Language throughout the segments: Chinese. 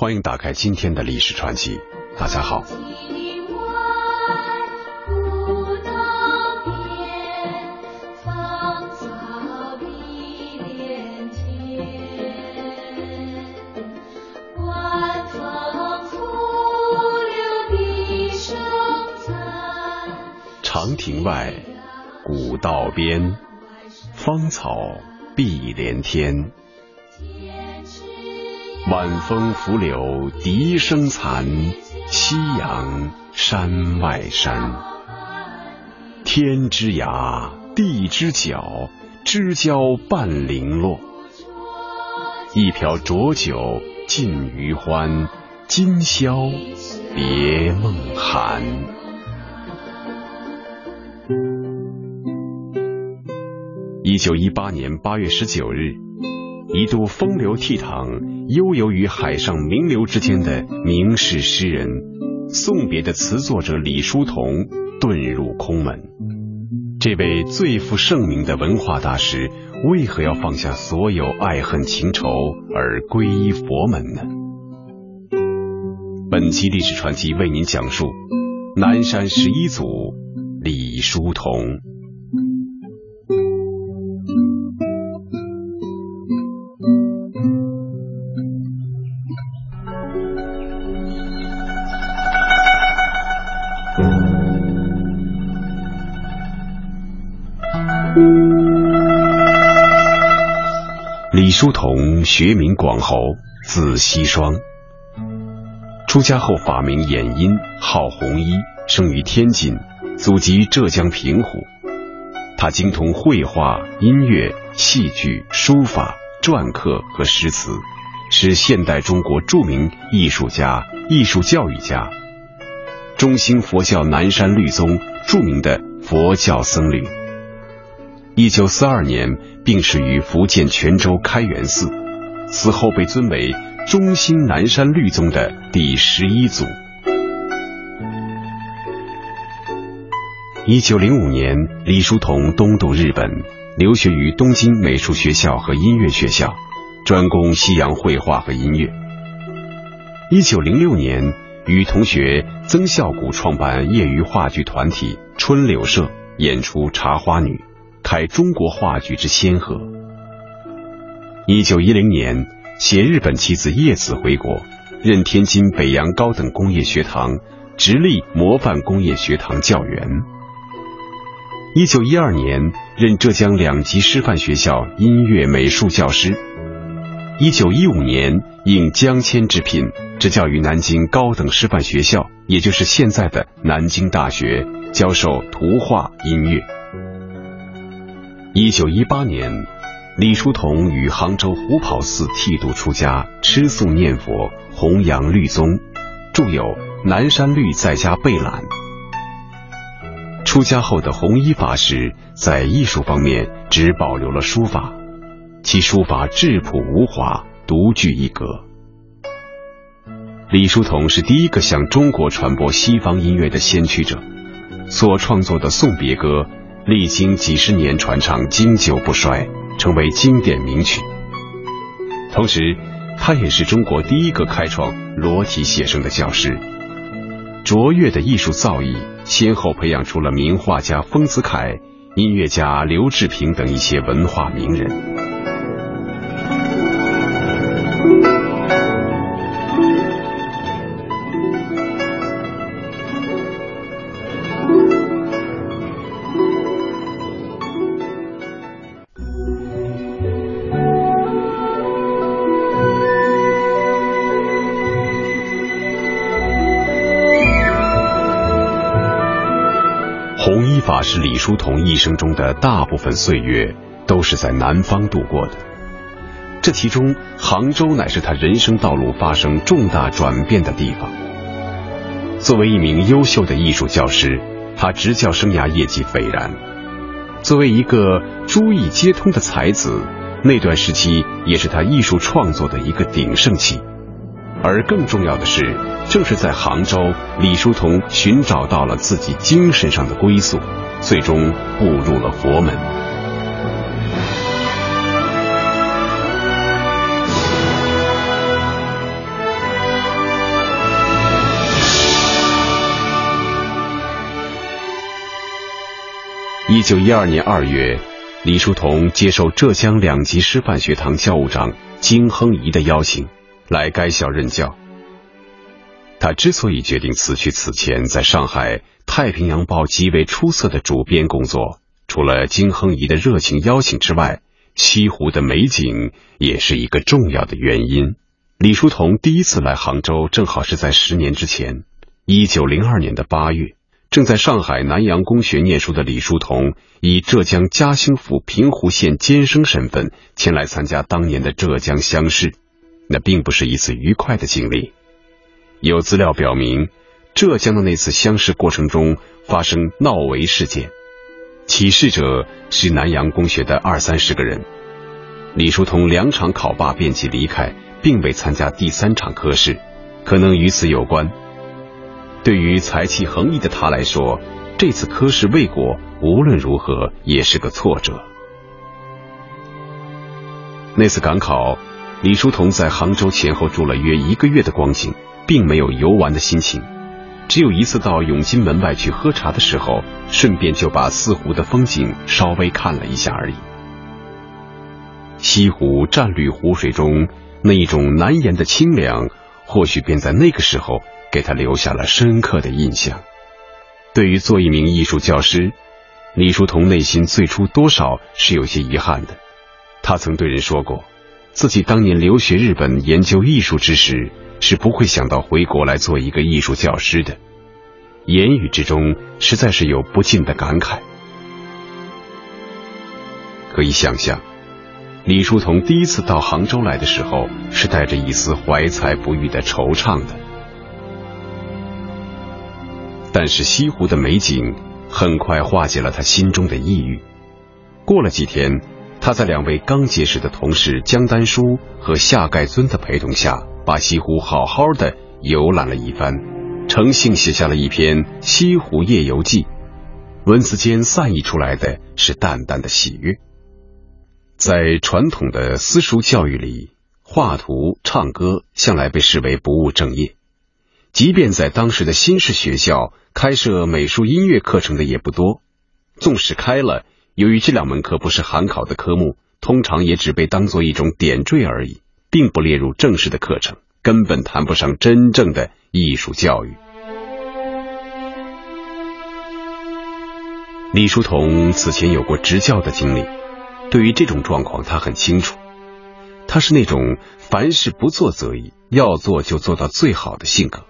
欢迎打开今天的历史传奇。大家好。长亭外，古道边，芳草碧连天。晚风拂柳笛声残，夕阳山外山。天之涯，地之角，知交半零落。一瓢浊酒尽余欢，今宵别梦寒。一九一八年八月十九日，一度风流倜傥、悠游于海上名流之间的名士诗人、送别的词作者李叔同遁入空门。这位最负盛名的文化大师，为何要放下所有爱恨情仇而皈依佛门呢？本期历史传奇为您讲述南山十一祖李叔同。书童学名广侯，字希双。出家后法名演音，号弘一，生于天津，祖籍浙江平湖。他精通绘画、音乐、戏剧、书法、篆刻和诗词，是现代中国著名艺术家、艺术教育家，中兴佛教南山律宗著名的佛教僧侣。一九四二年病逝于福建泉州开元寺，死后被尊为中兴南山律宗的第十一祖。一九零五年，李叔同东渡日本，留学于东京美术学校和音乐学校，专攻西洋绘画和音乐。一九零六年，与同学曾孝谷创办业余话剧团体春柳社，演出《茶花女》。开中国话剧之先河。一九一零年，携日本妻子叶子回国，任天津北洋高等工业学堂直隶模范工业学堂教员。一九一二年，任浙江两级师范学校音乐美术教师。一九一五年，应江谦之聘，执教于南京高等师范学校，也就是现在的南京大学，教授图画音乐。一九一八年，李叔同于杭州虎跑寺剃度出家，吃素念佛，弘扬律宗，著有《南山律在家备览》。出家后的弘一法师在艺术方面只保留了书法，其书法质朴无华，独具一格。李叔同是第一个向中国传播西方音乐的先驱者，所创作的送别歌。历经几十年传唱，经久不衰，成为经典名曲。同时，他也是中国第一个开创裸体写生的教师。卓越的艺术造诣，先后培养出了名画家丰子恺、音乐家刘志平等一些文化名人。法师李叔同一生中的大部分岁月都是在南方度过的，这其中杭州乃是他人生道路发生重大转变的地方。作为一名优秀的艺术教师，他执教生涯业绩斐然；作为一个诸艺皆通的才子，那段时期也是他艺术创作的一个鼎盛期。而更重要的是，正是在杭州，李叔同寻找到了自己精神上的归宿，最终步入了佛门。一九一二年二月李叔同接受浙江两级师范学堂教务长金亨仪的邀请来该校任教。他之所以决定辞去此前在上海《太平洋报》极为出色的主编工作，除了金亨仪的热情邀请之外，西湖的美景也是一个重要的原因。李叔同第一次来杭州，正好是在十年之前，一九零二年的八月。正在上海南洋公学念书的李叔同，以浙江嘉兴府平湖县监生身份前来参加当年的浙江乡试，那并不是一次愉快的经历。有资料表明，浙江的那次乡试过程中发生闹围事件，起事者是南洋公学的二三十个人。李叔同两场考罢便即离开，并未参加第三场科试，可能与此有关。对于才气横溢的他来说，这次科试未果，无论如何也是个挫折。那次赶考，李叔同在杭州前后住了约一个月的光景，并没有游玩的心情，只有一次到永金门外去喝茶的时候，顺便就把四湖的风景稍微看了一下而已。西湖湛绿湖水中那一种难言的清凉，或许便在那个时候。给他留下了深刻的印象。对于做一名艺术教师，李叔同内心最初多少是有些遗憾的。他曾对人说过，自己当年留学日本研究艺术之时，是不会想到回国来做一个艺术教师的。言语之中实在是有不尽的感慨。可以想象，李叔同第一次到杭州来的时候，是带着一丝怀才不遇的惆怅的。但是西湖的美景很快化解了他心中的抑郁。过了几天，他在两位刚结识的同事江丹书和夏盖尊的陪同下，把西湖好好的游览了一番，诚信写下了一篇《西湖夜游记》，文字间散溢出来的是淡淡的喜悦。在传统的私塾教育里，画图、唱歌向来被视为不务正业。即便在当时的新式学校，开设美术音乐课程的也不多。纵使开了，由于这两门课不是函考的科目，通常也只被当做一种点缀而已，并不列入正式的课程，根本谈不上真正的艺术教育。李叔同此前有过执教的经历，对于这种状况他很清楚。他是那种凡事不做则已，要做就做到最好的性格。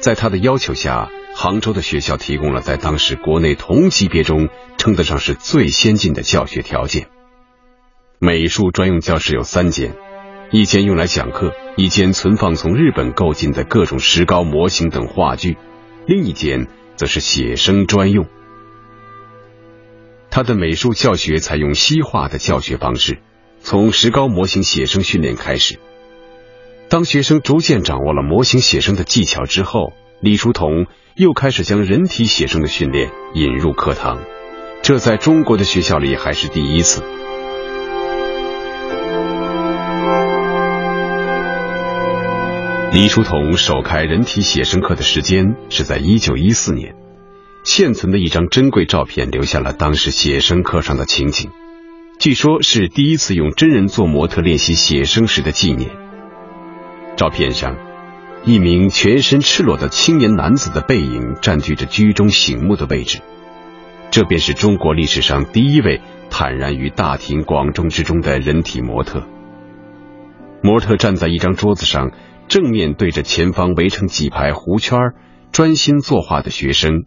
在他的要求下，杭州的学校提供了在当时国内同级别中称得上是最先进的教学条件。美术专用教室有三间，一间用来讲课，一间存放从日本购进的各种石膏模型等画具，另一间则是写生专用。他的美术教学采用西化的教学方式，从石膏模型写生训练开始。当学生逐渐掌握了模型写生的技巧之后，李叔同又开始将人体写生的训练引入课堂，这在中国的学校里还是第一次。李叔同首开人体写生课的时间是在一九一四年，现存的一张珍贵照片留下了当时写生课上的情景，据说是第一次用真人做模特练习写生时的纪念。照片上，一名全身赤裸的青年男子的背影占据着居中醒目的位置。这便是中国历史上第一位坦然于大庭广众之中的人体模特。模特站在一张桌子上，正面对着前方围成几排弧圈、专心作画的学生。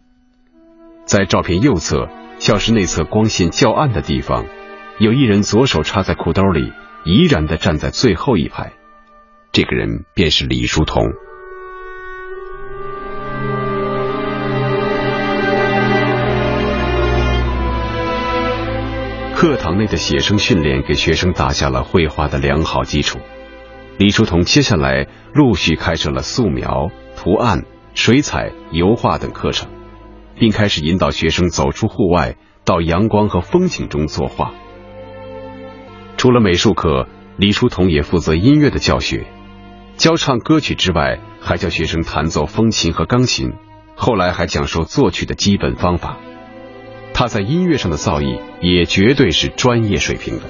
在照片右侧，教室内侧光线较暗的地方，有一人左手插在裤兜里，怡然的站在最后一排。这个人便是李叔同。课堂内的写生训练给学生打下了绘画的良好基础。李叔同接下来陆续开设了素描、图案、水彩、油画等课程，并开始引导学生走出户外，到阳光和风景中作画。除了美术课，李叔同也负责音乐的教学。教唱歌曲之外，还教学生弹奏风琴和钢琴。后来还讲授作曲的基本方法。他在音乐上的造诣也绝对是专业水平的。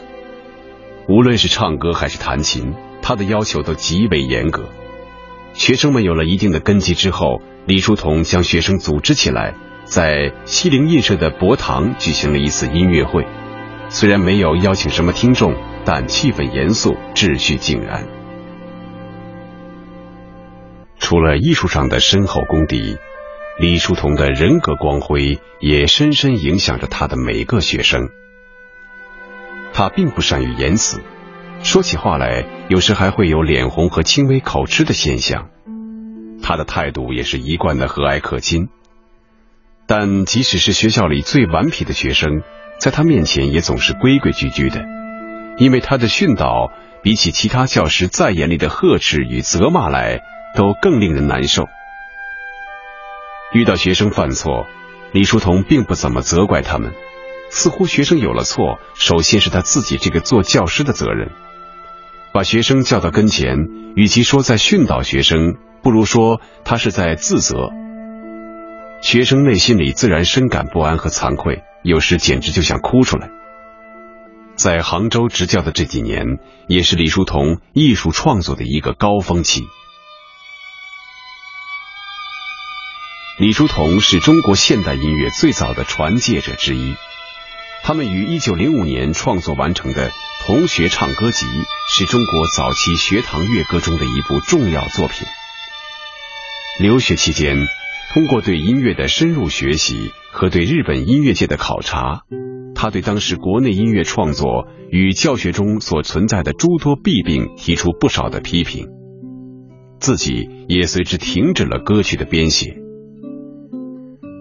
无论是唱歌还是弹琴，他的要求都极为严格。学生们有了一定的根基之后，李叔同将学生组织起来，在西泠印社的博堂举行了一次音乐会。虽然没有邀请什么听众，但气氛严肃，秩序井然。除了艺术上的深厚功底。李叔同的人格光辉也深深影响着他的每个学生。他并不善于言辞，说起话来有时还会有脸红和轻微口吃的现象。他的态度也是一贯的和蔼可亲。但即使是学校里最顽皮的学生，在他面前也总是规规矩矩的，因为他的训导比起其他教师再严厉的呵斥与责骂来，都更令人难受。遇到学生犯错，李叔同并不怎么责怪他们，似乎学生有了错，首先是他自己这个做教师的责任。把学生叫到跟前，与其说在训导学生，不如说他是在自责。学生内心里自然深感不安和惭愧，有时简直就想哭出来。在杭州执教的这几年，也是李叔同艺术创作的一个高峰期。李叔同是中国现代音乐最早的传介者之一。他们于一九零五年创作完成的《同学唱歌集》是中国早期学堂乐歌中的一部重要作品。留学期间，通过对音乐的深入学习和对日本音乐界的考察，他对当时国内音乐创作与教学中所存在的诸多弊病提出不少的批评，自己也随之停止了歌曲的编写。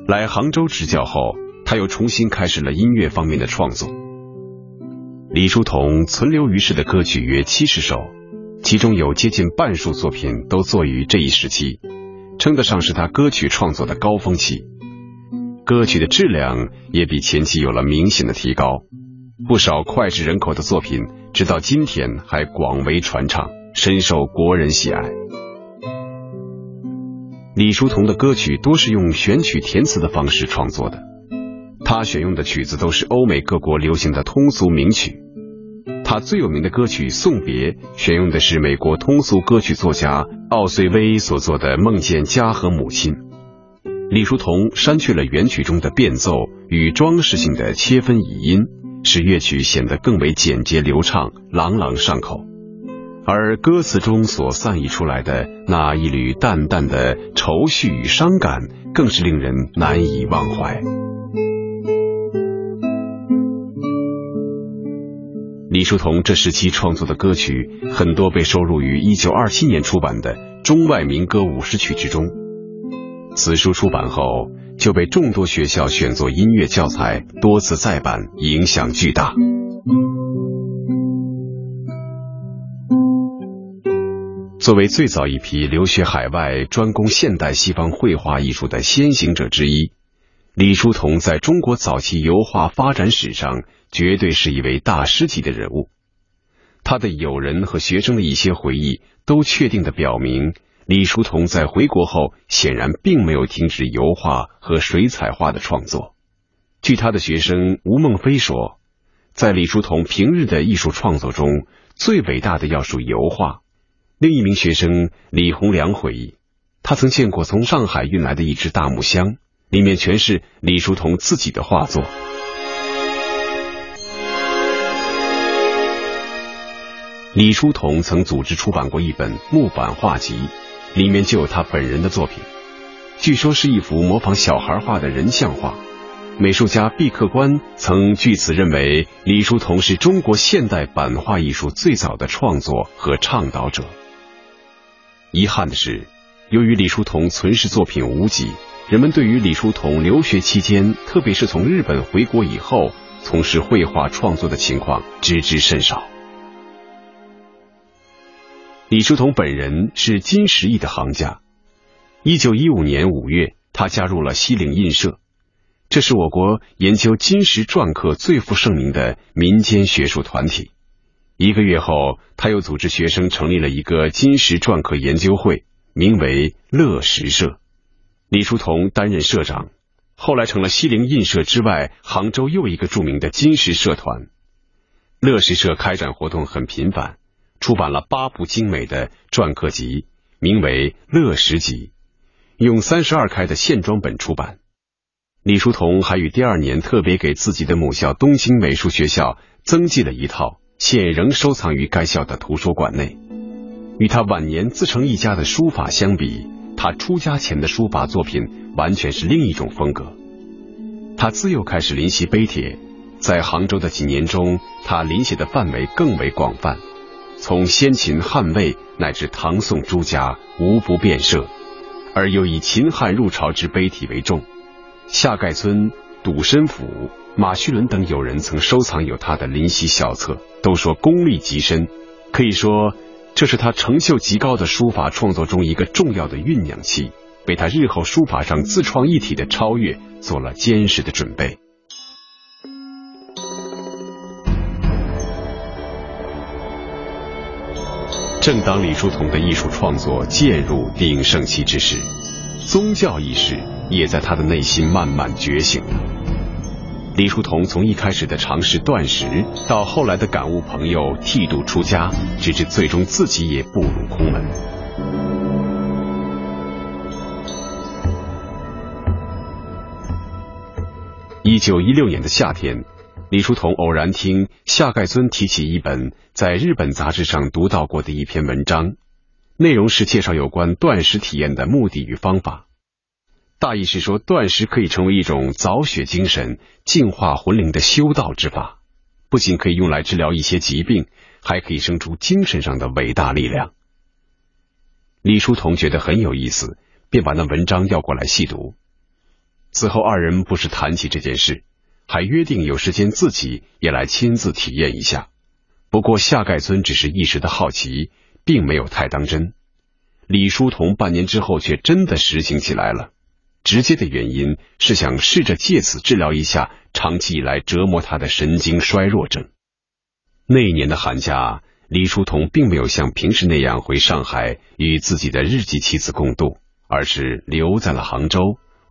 来杭州执教后，他又重新开始了音乐方面的创作。李叔同存留于世的歌曲约七十首，其中有接近半数作品都作于这一时期，称得上是他歌曲创作的高峰期。歌曲的质量也比前期有了明显的提高，不少脍炙人口的作品，直到今天还广为传唱，深受国人喜爱。李叔同的歌曲多是用选曲填词的方式创作的，他选用的曲子都是欧美各国流行的通俗名曲。他最有名的歌曲《送别》选用的是美国通俗歌曲作家奥瑞威所作的《梦见家和母亲》。李叔同删去了原曲中的变奏与装饰性的切分倚音，使乐曲显得更为简洁流畅、朗朗上口。而歌词中所散溢出来的那一缕淡淡的愁绪与伤感，更是令人难以忘怀。李叔同这时期创作的歌曲，很多被收录于一九二七年出版的《中外民歌五十曲》之中。此书出版后，就被众多学校选作音乐教材，多次再版，影响巨大。作为最早一批留学海外、专攻现代西方绘画艺术的先行者之一，李叔同在中国早期油画发展史上绝对是一位大师级的人物。他的友人和学生的一些回忆都确定的表明，李叔同在回国后显然并没有停止油画和水彩画的创作。据他的学生吴孟非说，在李叔同平日的艺术创作中，最伟大的要数油画。另一名学生李洪良回忆，他曾见过从上海运来的一只大木箱，里面全是李叔同自己的画作。李叔同曾组织出版过一本木板画集，里面就有他本人的作品，据说是一幅模仿小孩画的人像画。美术家毕克观曾据此认为李叔同是中国现代版画艺术最早的创作和倡导者。遗憾的是，由于李叔同存世作品无几，人们对于李叔同留学期间，特别是从日本回国以后从事绘画创作的情况知之甚少。李叔同本人是金石艺的行家。一九一五年五月，他加入了西泠印社，这是我国研究金石篆刻最负盛名的民间学术团体。一个月后，他又组织学生成立了一个金石篆刻研究会，名为乐石社。李叔同担任社长，后来成了西泠印社之外杭州又一个著名的金石社团。乐石社开展活动很频繁，出版了八部精美的篆刻集，名为《乐石集》，用三十二开的线装本出版。李叔同还于第二年特别给自己的母校东京美术学校增寄了一套，现仍收藏于该校的图书馆内。与他晚年自成一家的书法相比，他出家前的书法作品完全是另一种风格。他自幼开始临习碑帖，在杭州的几年中，他临写的范围更为广泛，从先秦、汉魏乃至唐宋诸家无不遍涉，而又以秦汉入朝之碑体为重。夏盖村、笃申府、马叙伦等友人曾收藏有他的临习小册，都说功力极深。可以说，这是他成就极高的书法创作中一个重要的酝酿期，为他日后书法上自创一体的超越做了坚实的准备。正当李叔同的艺术创作渐入鼎盛期之时，宗教意识。也在他的内心慢慢觉醒了。李叔同从一开始的尝试断食，到后来的感悟朋友剃度出家，直至最终自己也步入空门。一九一六年的夏天，李叔同偶然听夏盖尊提起一本在日本杂志上读到过的一篇文章，内容是介绍有关断食体验的目的与方法。大意是说，断食可以成为一种凿雪精神、净化魂灵的修道之法，不仅可以用来治疗一些疾病，还可以生出精神上的伟大力量。李叔同觉得很有意思，便把那文章要过来细读。此后，二人不时谈起这件事，还约定有时间自己也来亲自体验一下。不过，夏盖尊只是一时的好奇，并没有太当真。李叔同半年之后却真的实行起来了。直接的原因是想试着借此治疗一下长期以来折磨他的神经衰弱症。那一年的寒假，李叔同并没有像平时那样回上海与自己的日记妻子共度，而是留在了杭州，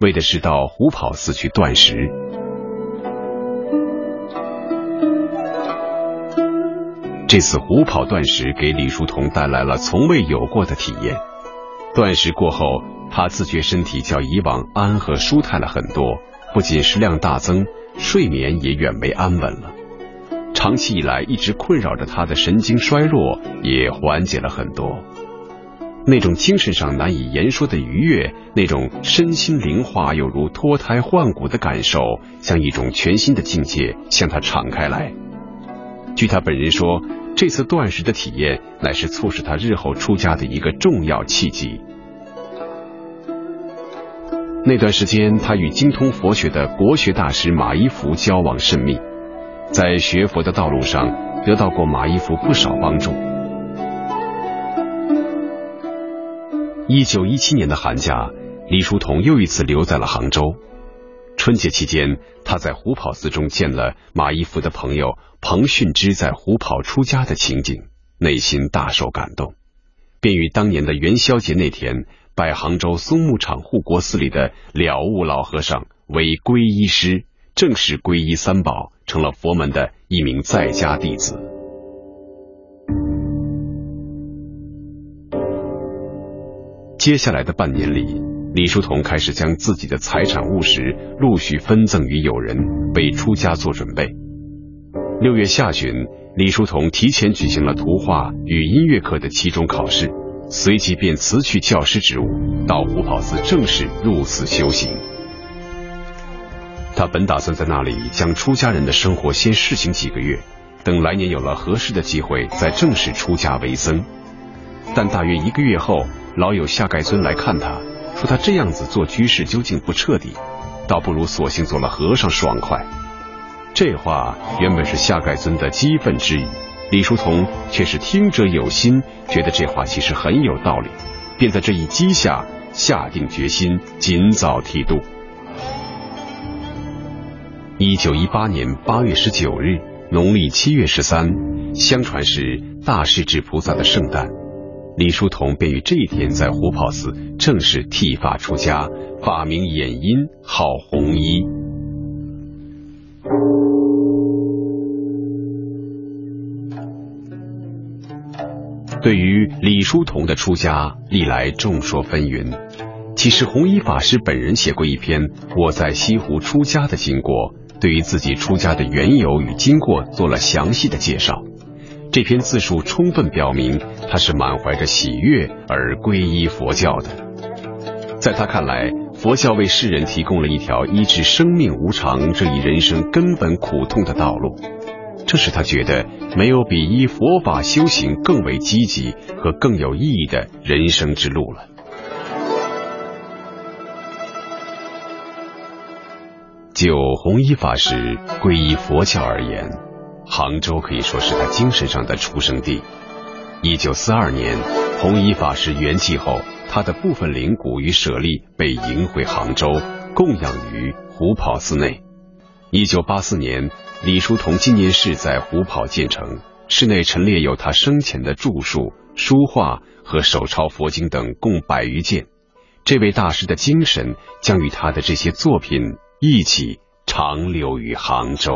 为的是到虎跑寺去断食。这次虎跑断食给李叔同带来了从未有过的体验。断食过后。他自觉身体较以往安和舒泰了很多，不仅食量大增，睡眠也远为安稳了。长期以来一直困扰着他的神经衰弱也缓解了很多。那种精神上难以言说的愉悦，那种身心灵化有如脱胎换骨的感受，像一种全新的境界向他敞开来。据他本人说，这次断食的体验乃是促使他日后出家的一个重要契机。那段时间，他与精通佛学的国学大师马一福交往甚密，在学佛的道路上得到过马一福不少帮助。一九一七年的寒假，李叔同又一次留在了杭州。春节期间，他在虎跑寺中见了马一福的朋友彭训之在虎跑出家的情景，内心大受感动，便于当年的元宵节那天。拜杭州松木场护国寺里的了悟老和尚为皈依师，正式皈依三宝，成了佛门的一名在家弟子。接下来的半年里，李叔同开始将自己的财产物实陆续分赠于友人，为出家做准备。六月下旬，李叔同提前举行了图画与音乐课的期中考试。随即便辞去教师职务，到虎跑寺正式入寺修行。他本打算在那里将出家人的生活先试行几个月，等来年有了合适的机会再正式出家为僧。但大约一个月后，老友夏盖尊来看他，说他这样子做居士究竟不彻底，倒不如索性做了和尚爽快。这话原本是夏盖尊的激愤之语。李叔同却是听者有心，觉得这话其实很有道理，便在这一击下下定决心，尽早剃度。一九一八年八月十九日，农历七月十三，相传是大势至菩萨的圣诞。李叔同便于这一天在虎跑寺正式剃发出家，法名演音，号弘一。对于李叔同的出家，历来众说纷纭。其实弘一法师本人写过一篇《我在西湖出家的经过》，对于自己出家的缘由与经过做了详细的介绍。这篇自述充分表明，他是满怀着喜悦而皈依佛教的。在他看来，佛教为世人提供了一条医治生命无常这一人生根本苦痛的道路，这使他觉得没有比依佛法修行更为积极和更有意义的人生之路了。就弘一法师皈依佛教而言，杭州可以说是他精神上的出生地。一九四二年，弘一法师圆寂后，他的部分灵骨与舍利被迎回杭州，供养于虎跑寺内。一九八四年，李叔同纪念室在虎跑建成，室内陈列有他生前的著述、书画和手抄佛经等共百余件。这位大师的精神将与他的这些作品一起长留于杭州。